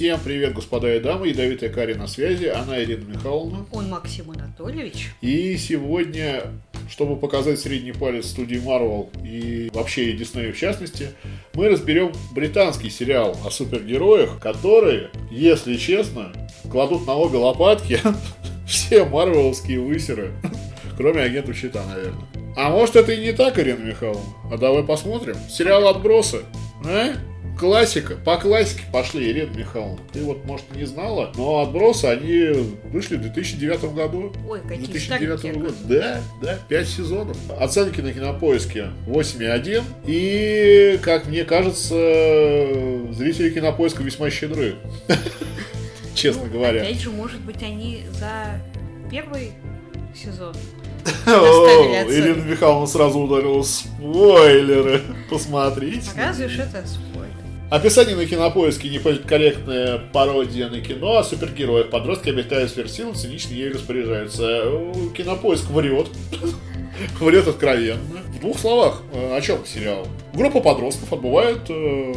Всем привет, господа и дамы. Ядовитая Кари на связи. Она Ирина Михайловна. Он Максим Анатольевич. И сегодня, чтобы показать средний палец студии Marvel и вообще и Диснею в частности, мы разберем британский сериал о супергероях, которые, если честно, кладут на обе лопатки все марвеловские высеры, кроме агентов щита, наверное. А может это и не так, Ирина Михайловна? А давай посмотрим. Сериал «Отбросы». А? Классика. По классике пошли, Ирина Михайловна. Ты вот, может, не знала, но «Отбросы», они вышли в 2009 году. Ой, какие 2009 старенькие. года. Да, да, 5 сезонов. Оценки на кинопоиске 8,1. И, как мне кажется, зрители кинопоиска весьма щедры. Честно Ну, говоря. Опять же, может быть, они за первый сезон. Ирина Михайловна сразу ударила спойлеры. Посмотрите. Разве ж это спойлер? Описание на кинопоиске неполиткорректная пародия на кино о супергероях. Подростки обитают сверхсилы, цинично ею распоряжаются. Кинопоиск врет. Врет откровенно. В двух словах, э, о чем сериал? Группа подростков отбывает э,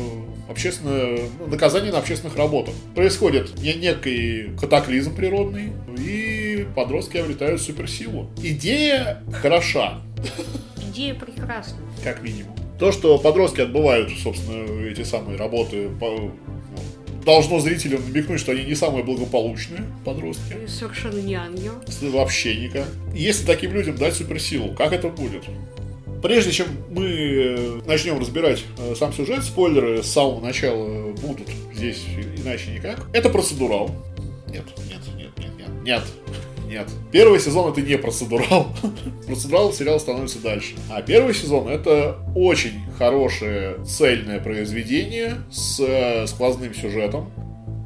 общественное ну, наказание на общественных работах. Происходит не- некий катаклизм природный, и подростки обретают суперсилу. Идея хороша, Идея прекрасна. как минимум. То, что подростки отбывают, собственно, эти самые работы, ну, должно зрителям намекнуть, что они не самые благополучные подростки. Совершенно не ангел. Вообще никак. Если таким людям дать суперсилу, как это будет? Прежде чем мы э, начнем разбирать э, сам сюжет, спойлеры с самого начала будут здесь иначе никак. Это процедурал. Нет, нет, нет, нет, нет, нет. Нет. Первый сезон это не процедурал. Процедурал сериал становится дальше. А первый сезон это очень хорошее цельное произведение с э, сквозным сюжетом.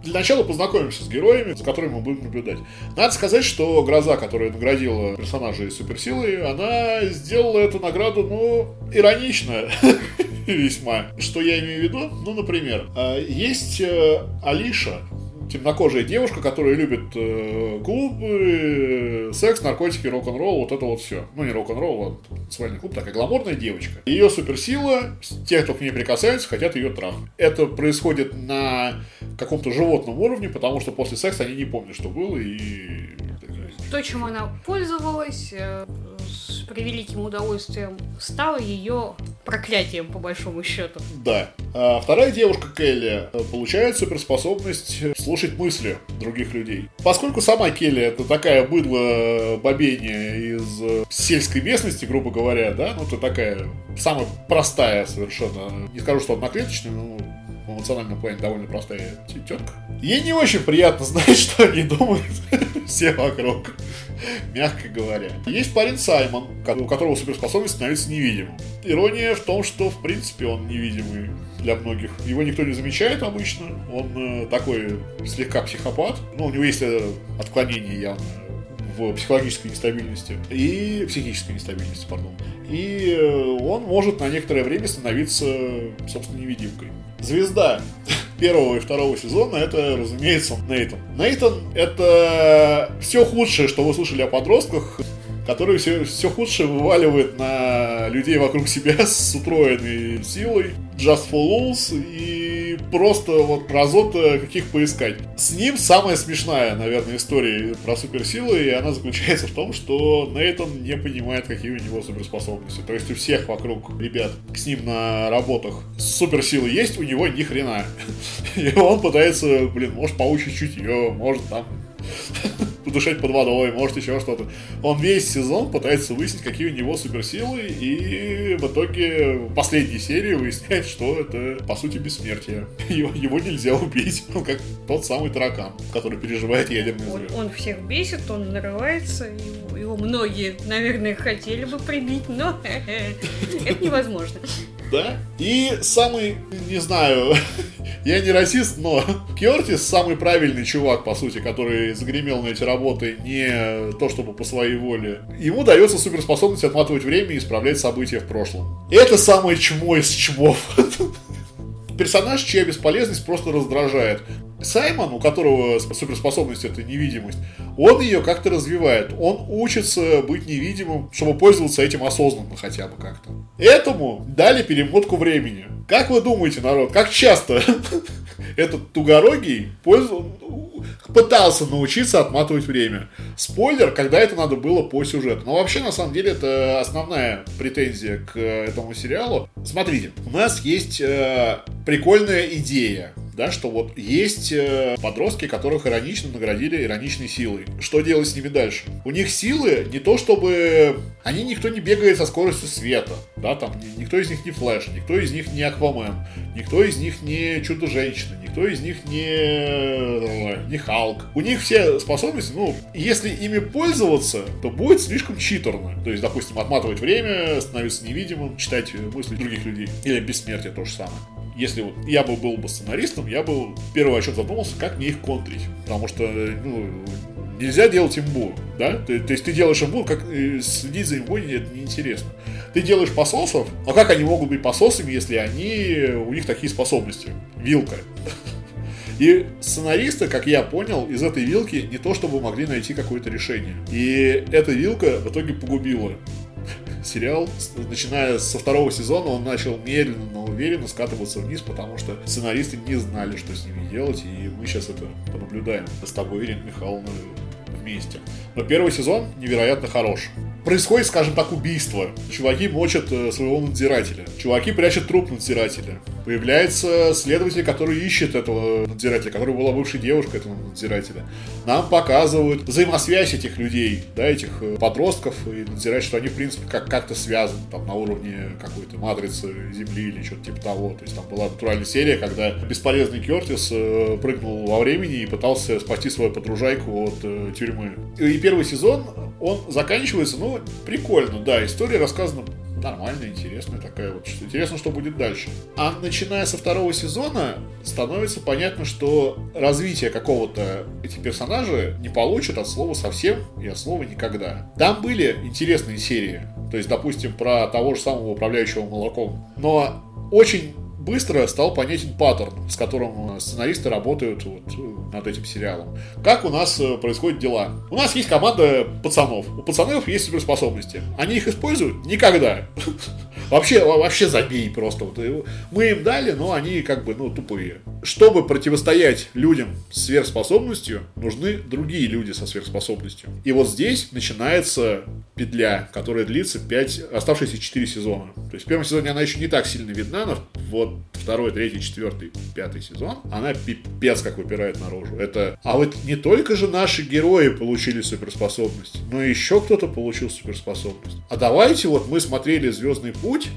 Для начала познакомимся с героями, за которыми мы будем наблюдать. Надо сказать, что Гроза, которая наградила персонажей суперсилой, она сделала эту награду, ну, иронично весьма. Что я имею в виду? Ну, например, э, есть э, Алиша, темнокожая девушка, которая любит э, клубы, секс, наркотики, рок-н-ролл, вот это вот все. Ну, не рок-н-ролл, а танцевальный клуб, такая гламурная девочка. Ее суперсила, те, кто к ней прикасается, хотят ее трахнуть. Это происходит на каком-то животном уровне, потому что после секса они не помнят, что было, и... То, чем она пользовалась, э, превеликим удовольствием, стало ее проклятием, по большому счету. Да. А вторая девушка, Келли, э, получает суперспособность э, слушать мысли других людей. Поскольку сама Келли это такая быдло бобения из э, сельской местности, грубо говоря, да, ну это такая самая простая совершенно, не скажу, что одноклеточная, но в эмоциональном плане довольно простая тетка. Ей не очень приятно знать, что они думают все вокруг, мягко говоря. Есть парень Саймон, у которого суперспособность становиться невидимым. Ирония в том, что в принципе он невидимый для многих. Его никто не замечает обычно. Он э, такой слегка психопат. Ну, у него есть э, отклонение явно в психологической нестабильности и психической нестабильности, пардон. И э, он может на некоторое время становиться, собственно, невидимкой. Звезда первого и второго сезона это, разумеется, Нейтан. Нейтан это все худшее, что вы слышали о подростках, который все, все худшее вываливает на людей вокруг себя с утроенной силой. Just for Lulz и просто вот разота каких поискать. С ним самая смешная, наверное, история про суперсилы, и она заключается в том, что Нейтан не понимает, какие у него суперспособности. То есть у всех вокруг ребят с ним на работах суперсилы есть, у него ни хрена. И он пытается, блин, может получить чутье, может там подышать под водой, может еще что-то. Он весь сезон пытается выяснить, какие у него суперсилы, и в итоге в последней серии выясняет, что это, по сути, бессмертие. Его, его нельзя убить, ну, как тот самый таракан, который переживает ядерный Он, взрыв. он всех бесит, он нарывается, его, его многие, наверное, хотели бы прибить, но это невозможно. Да? И самый, не знаю, я не расист, но Кертис самый правильный чувак, по сути, который загремел на эти работы не то чтобы по своей воле. Ему дается суперспособность отматывать время и исправлять события в прошлом. Это самое чмо из чмов. Персонаж, чья бесполезность просто раздражает. Саймон, у которого суперспособность это невидимость, он ее как-то развивает. Он учится быть невидимым, чтобы пользоваться этим осознанно хотя бы как-то. Этому дали перемотку времени. Как вы думаете, народ, как часто этот тугорогий пытался научиться отматывать время? Спойлер, когда это надо было по сюжету. Но вообще, на самом деле, это основная претензия к этому сериалу. Смотрите, у нас есть э, прикольная идея да, что вот есть э, подростки, которых иронично наградили ироничной силой. Что делать с ними дальше? У них силы не то чтобы... Они никто не бегает со скоростью света, да, там никто из них не Флэш, никто из них не Аквамен, никто из них не Чудо-женщина, никто из них не... Э, не Халк. У них все способности, ну, если ими пользоваться, то будет слишком читерно. То есть, допустим, отматывать время, становиться невидимым, читать мысли других людей. Или бессмертие то же самое если вот я бы был бы сценаристом, я бы первый отчет задумался, как мне их контрить. Потому что, ну, нельзя делать имбу, да? То, то есть ты делаешь имбу, как следить за имбой это неинтересно. Ты делаешь пососов, а как они могут быть пососами, если они, у них такие способности? Вилка. И сценаристы, как я понял, из этой вилки не то чтобы могли найти какое-то решение. И эта вилка в итоге погубила сериал, начиная со второго сезона, он начал медленно, но уверенно скатываться вниз, потому что сценаристы не знали, что с ними делать, и мы сейчас это понаблюдаем с тобой, Ирина Михайловна, вместе. Но первый сезон невероятно хорош происходит, скажем так, убийство. Чуваки мочат э, своего надзирателя. Чуваки прячут труп надзирателя. Появляется следователь, который ищет этого надзирателя, который была бывшей девушкой этого надзирателя. Нам показывают взаимосвязь этих людей, да, этих э, подростков, и надзирать, что они, в принципе, как- как-то связаны, там, на уровне какой-то матрицы Земли или что-то типа того. То есть там была натуральная серия, когда бесполезный Кертис э, прыгнул во времени и пытался спасти свою подружайку от э, тюрьмы. И первый сезон, он заканчивается, ну, прикольно, да, история рассказана нормальная, интересная такая вот. Интересно, что будет дальше. А начиная со второго сезона становится понятно, что развитие какого-то эти персонажи не получат от слова совсем и от слова никогда. Там были интересные серии. То есть, допустим, про того же самого управляющего молоком. Но очень быстро стал понятен паттерн, с которым сценаристы работают вот над этим сериалом. Как у нас э, происходят дела? У нас есть команда пацанов. У пацанов есть суперспособности. Они их используют? Никогда. Вообще, вообще забей просто. Вот. Мы им дали, но они как бы, ну, тупые. Чтобы противостоять людям с сверхспособностью, нужны другие люди со сверхспособностью. И вот здесь начинается петля, которая длится 5, оставшиеся 4 сезона. То есть в первом сезоне она еще не так сильно видна, но вот второй, третий, четвертый, пятый сезон, она пипец как выпирает наружу. Это... А вот не только же наши герои получили суперспособность, но еще кто-то получил суперспособность. А давайте вот мы смотрели «Звездный путь»,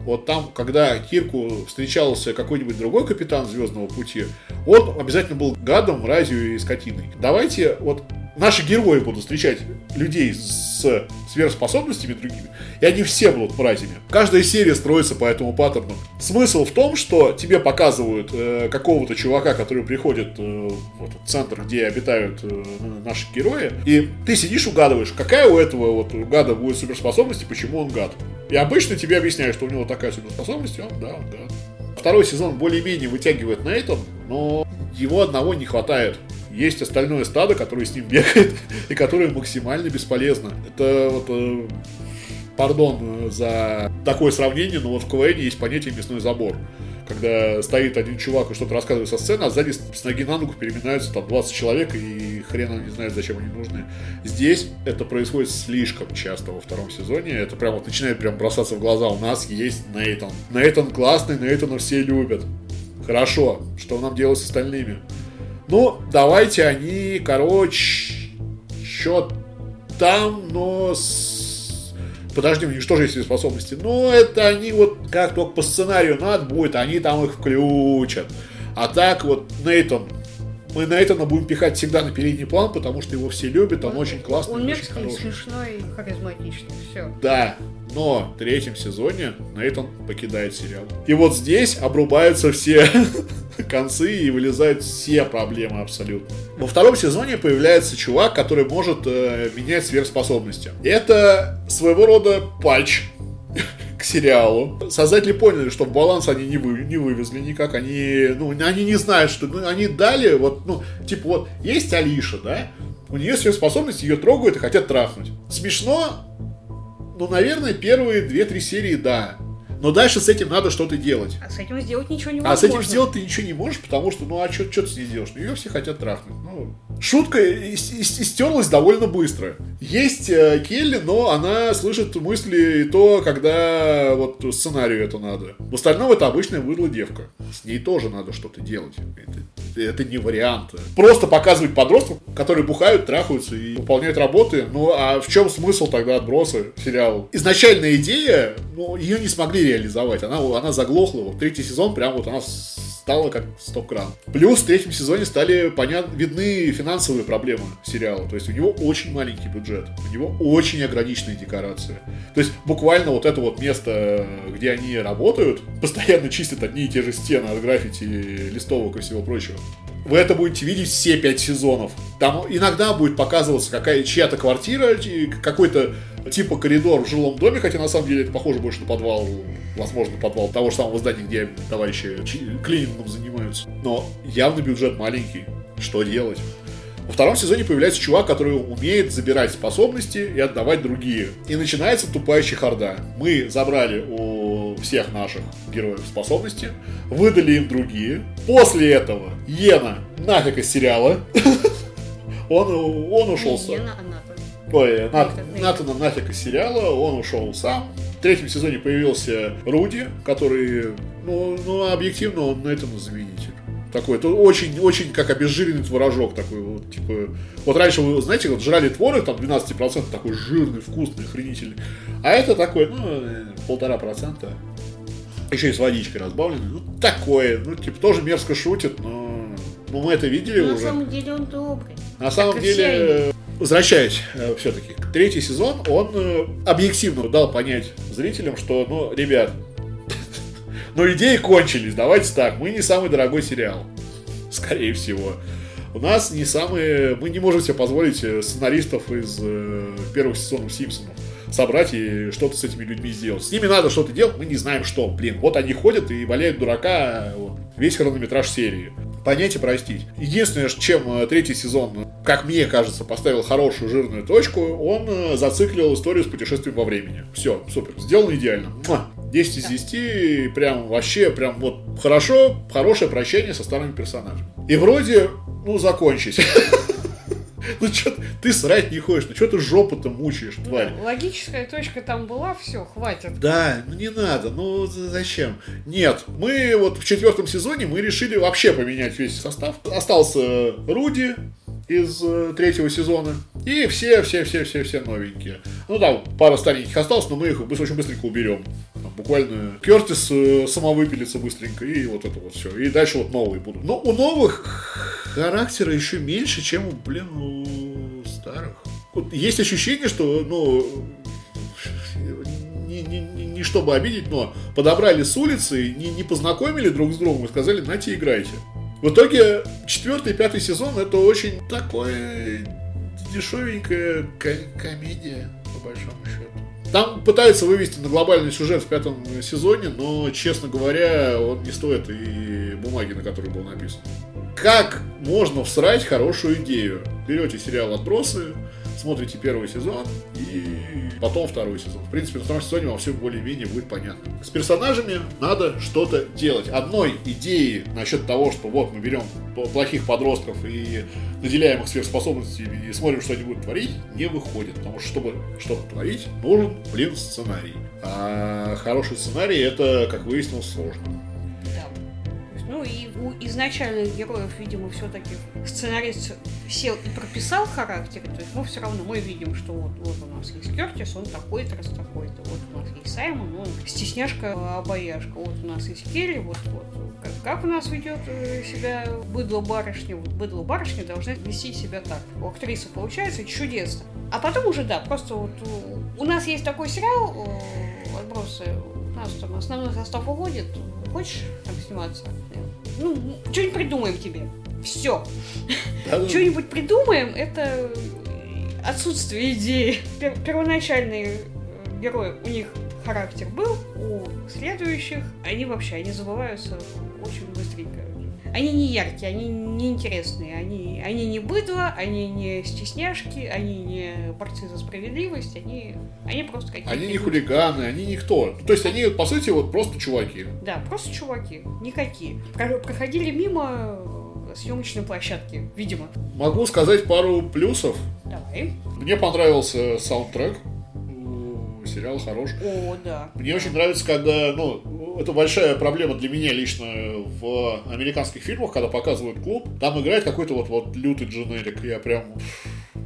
вот там, когда Кирку встречался какой-нибудь другой капитан Звездного пути, он обязательно был гадом, мразью и скотиной. Давайте вот наши герои будут встречать людей с сверхспособностями другими, и они все будут мразями. Каждая серия строится по этому паттерну. Смысл в том, что тебе показывают э, какого-то чувака, который приходит э, в этот центр, где обитают э, наши герои, и ты сидишь угадываешь, какая у этого вот гада будет суперспособность и почему он гад. И обычно тебе объясняют, что у него такая суперспособность, и он, да, он гад. Второй сезон более-менее вытягивает Нейтон, но его одного не хватает есть остальное стадо, которое с ним бегает и которое максимально бесполезно. Это вот э, пардон за такое сравнение, но вот в КВН есть понятие мясной забор. Когда стоит один чувак и что-то рассказывает со сцены, а сзади с ноги на ногу переминаются там 20 человек, и хрен не знает, зачем они нужны. Здесь это происходит слишком часто во втором сезоне. Это прям вот начинает прям бросаться в глаза. У нас есть Нейтан. Нейтан классный, Нейтана все любят. Хорошо, что нам делать с остальными? Ну, давайте они, короче, счет там, но с... Подожди, у них что же есть способности? Ну, это они вот как только по сценарию надо будет, они там их включат. А так вот Нейтон мы на это будем пихать всегда на передний план, потому что его все любят, он, он очень классный, он очень хороший. смешной, харизматичный, все. Да, но в третьем сезоне Нейтан покидает сериал. И вот здесь обрубаются все концы и вылезают все проблемы абсолютно. Во втором сезоне появляется чувак, который может э, менять сверхспособности. Это своего рода патч к сериалу. Создатели поняли, что баланс они не, вы, не вывезли никак. Они, ну, они не знают, что... Ну, они дали, вот, ну, типа, вот, есть Алиша, да? У нее сверхспособность, ее трогают и хотят трахнуть. Смешно, ну, наверное, первые две-три серии, да. Но дальше с этим надо что-то делать. А с этим сделать ничего не невозможно. А с этим сделать ты ничего не можешь, потому что, ну, а что ты с ней сделаешь? Ну, ее все хотят трахнуть. Ну, шутка истерлась довольно быстро. Есть э, Келли, но она слышит мысли и то, когда вот сценарию это надо. В остальном это обычная выдла девка. С ней тоже надо что-то делать. Это, это не вариант. Просто показывать подростков, которые бухают, трахаются и выполняют работы. Ну, а в чем смысл тогда отбросы сериала? Изначальная идея, ну, ее не смогли реализовать. Она, она заглохла. Вот третий сезон прям вот она стала как стоп-кран. Плюс в третьем сезоне стали понят... видны финансовые проблемы сериала. То есть у него очень маленький бюджет. У него очень ограниченные декорации. То есть буквально вот это вот место, где они работают, постоянно чистят одни и те же стены от граффити, листовок и всего прочего. Вы это будете видеть все пять сезонов. Там иногда будет показываться какая чья-то квартира, какой-то типа коридор в жилом доме, хотя на самом деле это похоже больше на подвал, возможно, подвал того же самого здания, где товарищи клинингом занимаются. Но явно бюджет маленький. Что делать? Во втором сезоне появляется чувак, который умеет забирать способности и отдавать другие. И начинается тупая чехарда. Мы забрали у всех наших героев способности, выдали им другие. После этого Йена нафиг из сериала. Он, он ушел сам. Ой, Натана нафиг из сериала, он ушел сам. В третьем сезоне появился Руди, который, ну, ну объективно, он на этом заменитель. Такой, это очень, очень как обезжиренный творожок такой, вот, типа, вот раньше вы, знаете, вот жрали творог, там 12%, такой жирный, вкусный, охренительный, а это такой, ну, полтора процента, еще и с водичкой разбавленный, ну, такое, ну, типа, тоже мерзко шутит, но, ну, мы это видели но уже. На самом деле он добрый. На самом деле, возвращаясь э, все-таки, третий сезон, он э, объективно дал понять зрителям, что, ну, ребят, но идеи кончились, давайте так, мы не самый дорогой сериал, скорее всего. У нас не самые... Мы не можем себе позволить э, сценаристов из э, первых сезонов Симпсонов собрать и что-то с этими людьми сделать. С ними надо что-то делать, мы не знаем что. Блин, вот они ходят и валяют дурака вот, весь хронометраж серии. Понять и простить. Единственное, чем э, третий сезон, как мне кажется, поставил хорошую жирную точку, он э, зациклил историю с путешествием во времени. Все, супер, сделано идеально. Муа! 10 из 10, прям вообще, прям вот хорошо, хорошее прощение со старыми персонажами. И вроде, ну, закончить. Ну что ты срать не хочешь, ну что ты жопу-то мучаешь, тварь? Логическая точка там была, все, хватит. Да, ну не надо, ну зачем? Нет, мы вот в четвертом сезоне мы решили вообще поменять весь состав. Остался Руди, из э, третьего сезона. И все, все, все, все, все новенькие. Ну да, пара стареньких осталось, но мы их очень быстренько уберем. Там, буквально Кертис э, самовыпилится быстренько, и вот это вот все. И дальше вот новые будут. Но у новых характера еще меньше, чем, у, блин, у старых. Вот есть ощущение, что, ну, не, не, не, не чтобы обидеть, но подобрали с улицы, не, не познакомили друг с другом и сказали, нате, играйте. В итоге четвертый и пятый сезон это очень такое дешевенькая комедия, по большому счету. Там пытаются вывести на глобальный сюжет в пятом сезоне, но, честно говоря, он не стоит и бумаги, на которой был написан. Как можно всрать хорошую идею? Берете сериал «Отбросы», смотрите первый сезон и потом второй сезон. В принципе, на втором сезоне вам все более-менее будет понятно. С персонажами надо что-то делать. Одной идеи насчет того, что вот мы берем плохих подростков и наделяем их сверхспособностями и смотрим, что они будут творить, не выходит. Потому что, чтобы что-то творить, нужен, блин, сценарий. А хороший сценарий это, как выяснилось, сложно. Ну у изначальных героев, видимо, все-таки сценарист сел и прописал характер, то есть, ну, все равно мы видим, что вот, вот у нас есть Кертис, он такой-то, раз такой-то, вот у нас есть Саймон, он стесняшка, обаяшка, вот у нас есть Келли, вот, вот. Как, как у нас ведет э, себя быдло барышня? Вот быдло барышня должна вести себя так. У актрисы получается чудесно. А потом уже, да, просто вот у нас есть такой сериал «Отбросы», у нас там основной состав уходит, хочешь там сниматься? Ну, что-нибудь придумаем тебе. Все. Да, Что-нибудь придумаем, это отсутствие идеи. Первоначальные э, герои, у них характер был, у следующих они вообще, они забываются очень быстренько. Они не яркие, они не интересные, они, они не быдло, они не стесняшки, они не борцы за справедливость, они, они просто какие-то... Они не хулиганы, они никто. То есть они, по сути, вот просто чуваки. Да, просто чуваки, никакие. Про- проходили мимо съемочной площадки, видимо. Могу сказать пару плюсов. Давай. Мне понравился саундтрек. Сериал хорош. О, да. Мне очень нравится, когда, ну, это большая проблема для меня лично в американских фильмах, когда показывают клуб, там играет какой-то вот, вот лютый дженерик, я прям,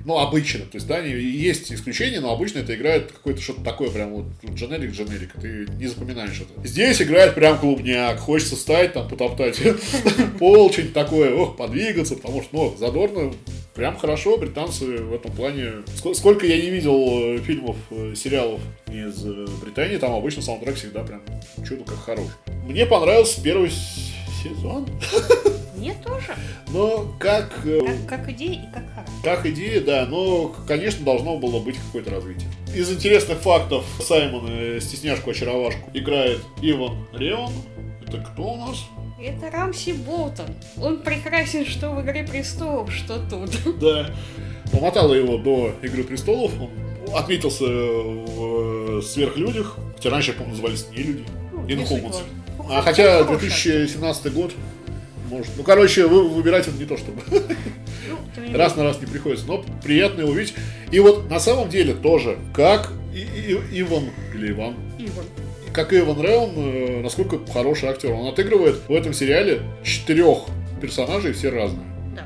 ну, обычно, то есть, да, есть исключения, но обычно это играет какое-то что-то такое, прям вот дженерик, дженерик, ты не запоминаешь это. Здесь играет прям клубняк, хочется стать там, потоптать. Пол, что-нибудь такое, ох, подвигаться, потому что, ну, задорно, Прям хорошо, британцы в этом плане. Ск- Сколько я не видел э, фильмов, э, сериалов из э, Британии, там обычно саундтрек всегда прям чудо как хорош. Мне понравился первый сезон, Мне тоже. но как, Как, как идея и как характер. как идея, да, но, конечно, должно было быть какое-то развитие. Из интересных фактов Саймон стесняшку-очаровашку играет Иван Реон. Это кто у нас? Это Рамси Болтон. Он прекрасен что в «Игре престолов», что тут. Да. Помотало его до Игры престолов. Он отметился в э, сверхлюдях. Хотя раньше, я помню, назывались не люди. Ну, важно. Ну, А хотя хороший 2017 год. Может. Ну, короче, вы- выбирать это не то, чтобы. Ну, раз на раз не приходится, но приятно его увидеть. И вот на самом деле тоже, как и- и- Иван, или Иван, Иван. Как и Иван Реон, э, насколько хороший актер. Он отыгрывает в этом сериале четырех персонажей, все разные. Да.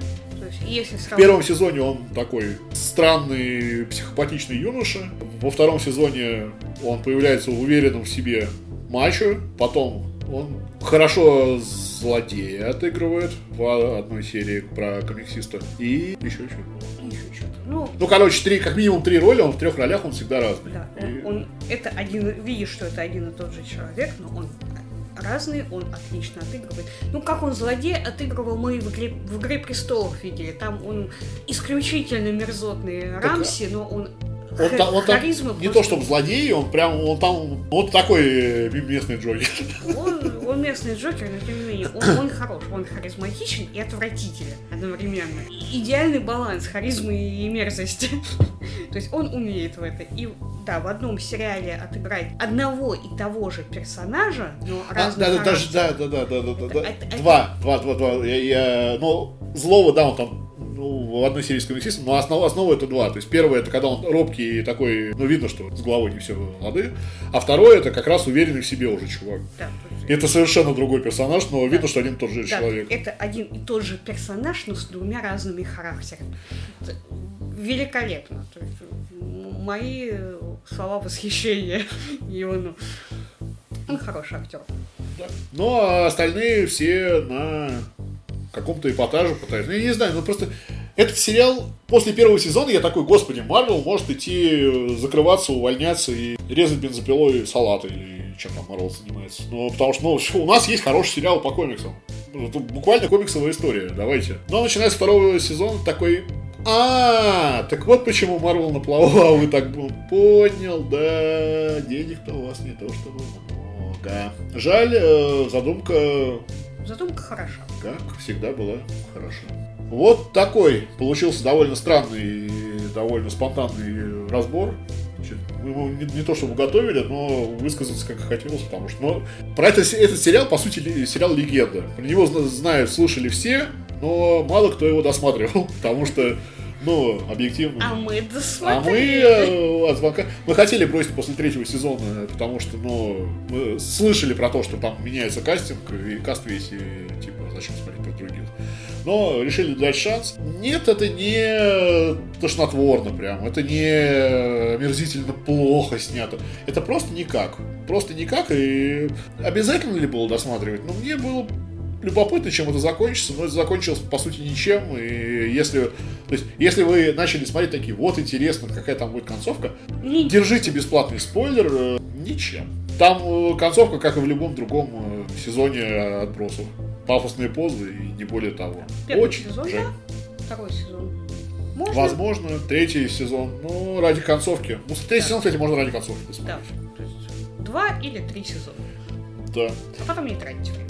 Если В первом сезоне он такой странный, психопатичный юноша. Во втором сезоне он появляется уверенным в себе мачо. Потом он хорошо злодея отыгрывает в одной серии про комиксиста. И еще что. Ну, Ну, короче, три, как минимум три роли, он в трех ролях, он всегда разный. да, И- он, он- это один, видишь, что это один и тот же человек, но он разный, он отлично отыгрывает. Ну, как он злодей отыгрывал мы в игре, в игре престолов видели. Там он исключительно мерзотный Рамси, но он, Он, ха- там, он там не то чтобы злодей, он прям, он там, вот такой э, местный Джонни. Он, он местный Джокер, но тем не менее, он, он хорош, он харизматичен и отвратителен одновременно. Идеальный баланс харизмы и мерзости. То есть он умеет в это. И да, в одном сериале отыграть одного и того же персонажа, но А, разных да, да, да, да, да, да, да, да, это- Два, два, два, два. Я, я, ну, злого, да, он там ну, в одной серии с комиксистом, но основа, основа это два. То есть первое это когда он робкий и такой, ну видно, что с головой не все лады. А второе это как раз уверенный в себе уже чувак. Да, это совершенно другой персонаж, но видно, что один и тот же да, человек. это один и тот же персонаж, но с двумя разными характерами. Это великолепно. То есть, мои слова восхищения Ивану. Он хороший актер. Да. Ну, а остальные все на каком-то эпатаже пытаются. Ну, я не знаю, ну просто этот сериал после первого сезона я такой, господи, Марвел может идти э, закрываться, увольняться и резать бензопилой салаты или чем там Марвел занимается. Ну, потому что ну, у нас есть хороший сериал по комиксам. Ну, Это буквально комиксовая история, давайте. Но начиная с второго сезона такой... А, так вот почему Марвел на плаву, а вы так ну, понял, да, денег-то у вас не то чтобы много. Жаль, э, задумка Задумка хороша. как всегда была хороша. Вот такой получился довольно странный и довольно спонтанный разбор. Мы его не, не то чтобы готовили, но высказаться как хотелось, потому что ну, про это, этот сериал, по сути, ли- сериал легенда. Про него зна- знают, слышали все, но мало кто его досматривал, потому что, ну, объективно. А мы А мы досмотрели. э, звонка... Мы хотели бросить после третьего сезона, потому что, ну, мы слышали про то, что там меняется кастинг, и каст весь, и, типа, зачем смотреть про других. Но решили дать шанс. Нет, это не тошнотворно прям, это не омерзительно плохо снято. Это просто никак. Просто никак, и обязательно ли было досматривать? Ну, мне было любопытно, чем это закончится, но это закончилось, по сути, ничем, и если, то есть, если вы начали смотреть такие, вот интересно, какая там будет концовка, Не- держите бесплатный спойлер, э, ничем. Там э, концовка, как и в любом другом э, сезоне отбросов. Пафосные позы и не более того. Первый Очень сезон, жаль. да? Второй сезон. Можно? Возможно, третий сезон, ну, ради концовки. Ну, третий Да. сезон, кстати, можно ради концовки Да. посмотреть. То есть два или три сезона. Да. А потом не тратить время.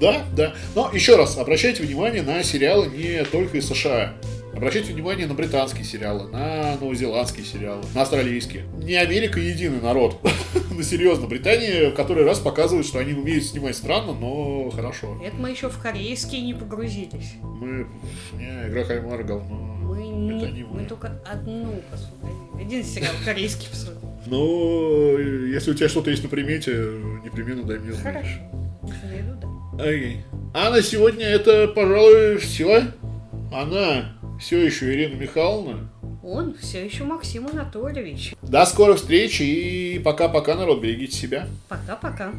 Да, да. Но еще раз, обращайте внимание на сериалы не только из США. Обращайте внимание на британские сериалы, на новозеландские сериалы, на австралийские. Не Америка единый народ. ну, серьезно, Британия в который раз показывает, что они умеют снимать странно, но хорошо. Это мы еще в корейские не погрузились. Мы... Не, игра кальмара говно. Мы, Это не, мы мы. только одну посмотрели. Один сериал корейский посмотрели. Но если у тебя что-то есть на примете, непременно дай мне знать. Хорошо. Окей. А на сегодня это, пожалуй, все. Она все еще Ирина Михайловна. Он все еще Максим Анатольевич. До скорых встреч и пока-пока, народ, берегите себя. Пока-пока.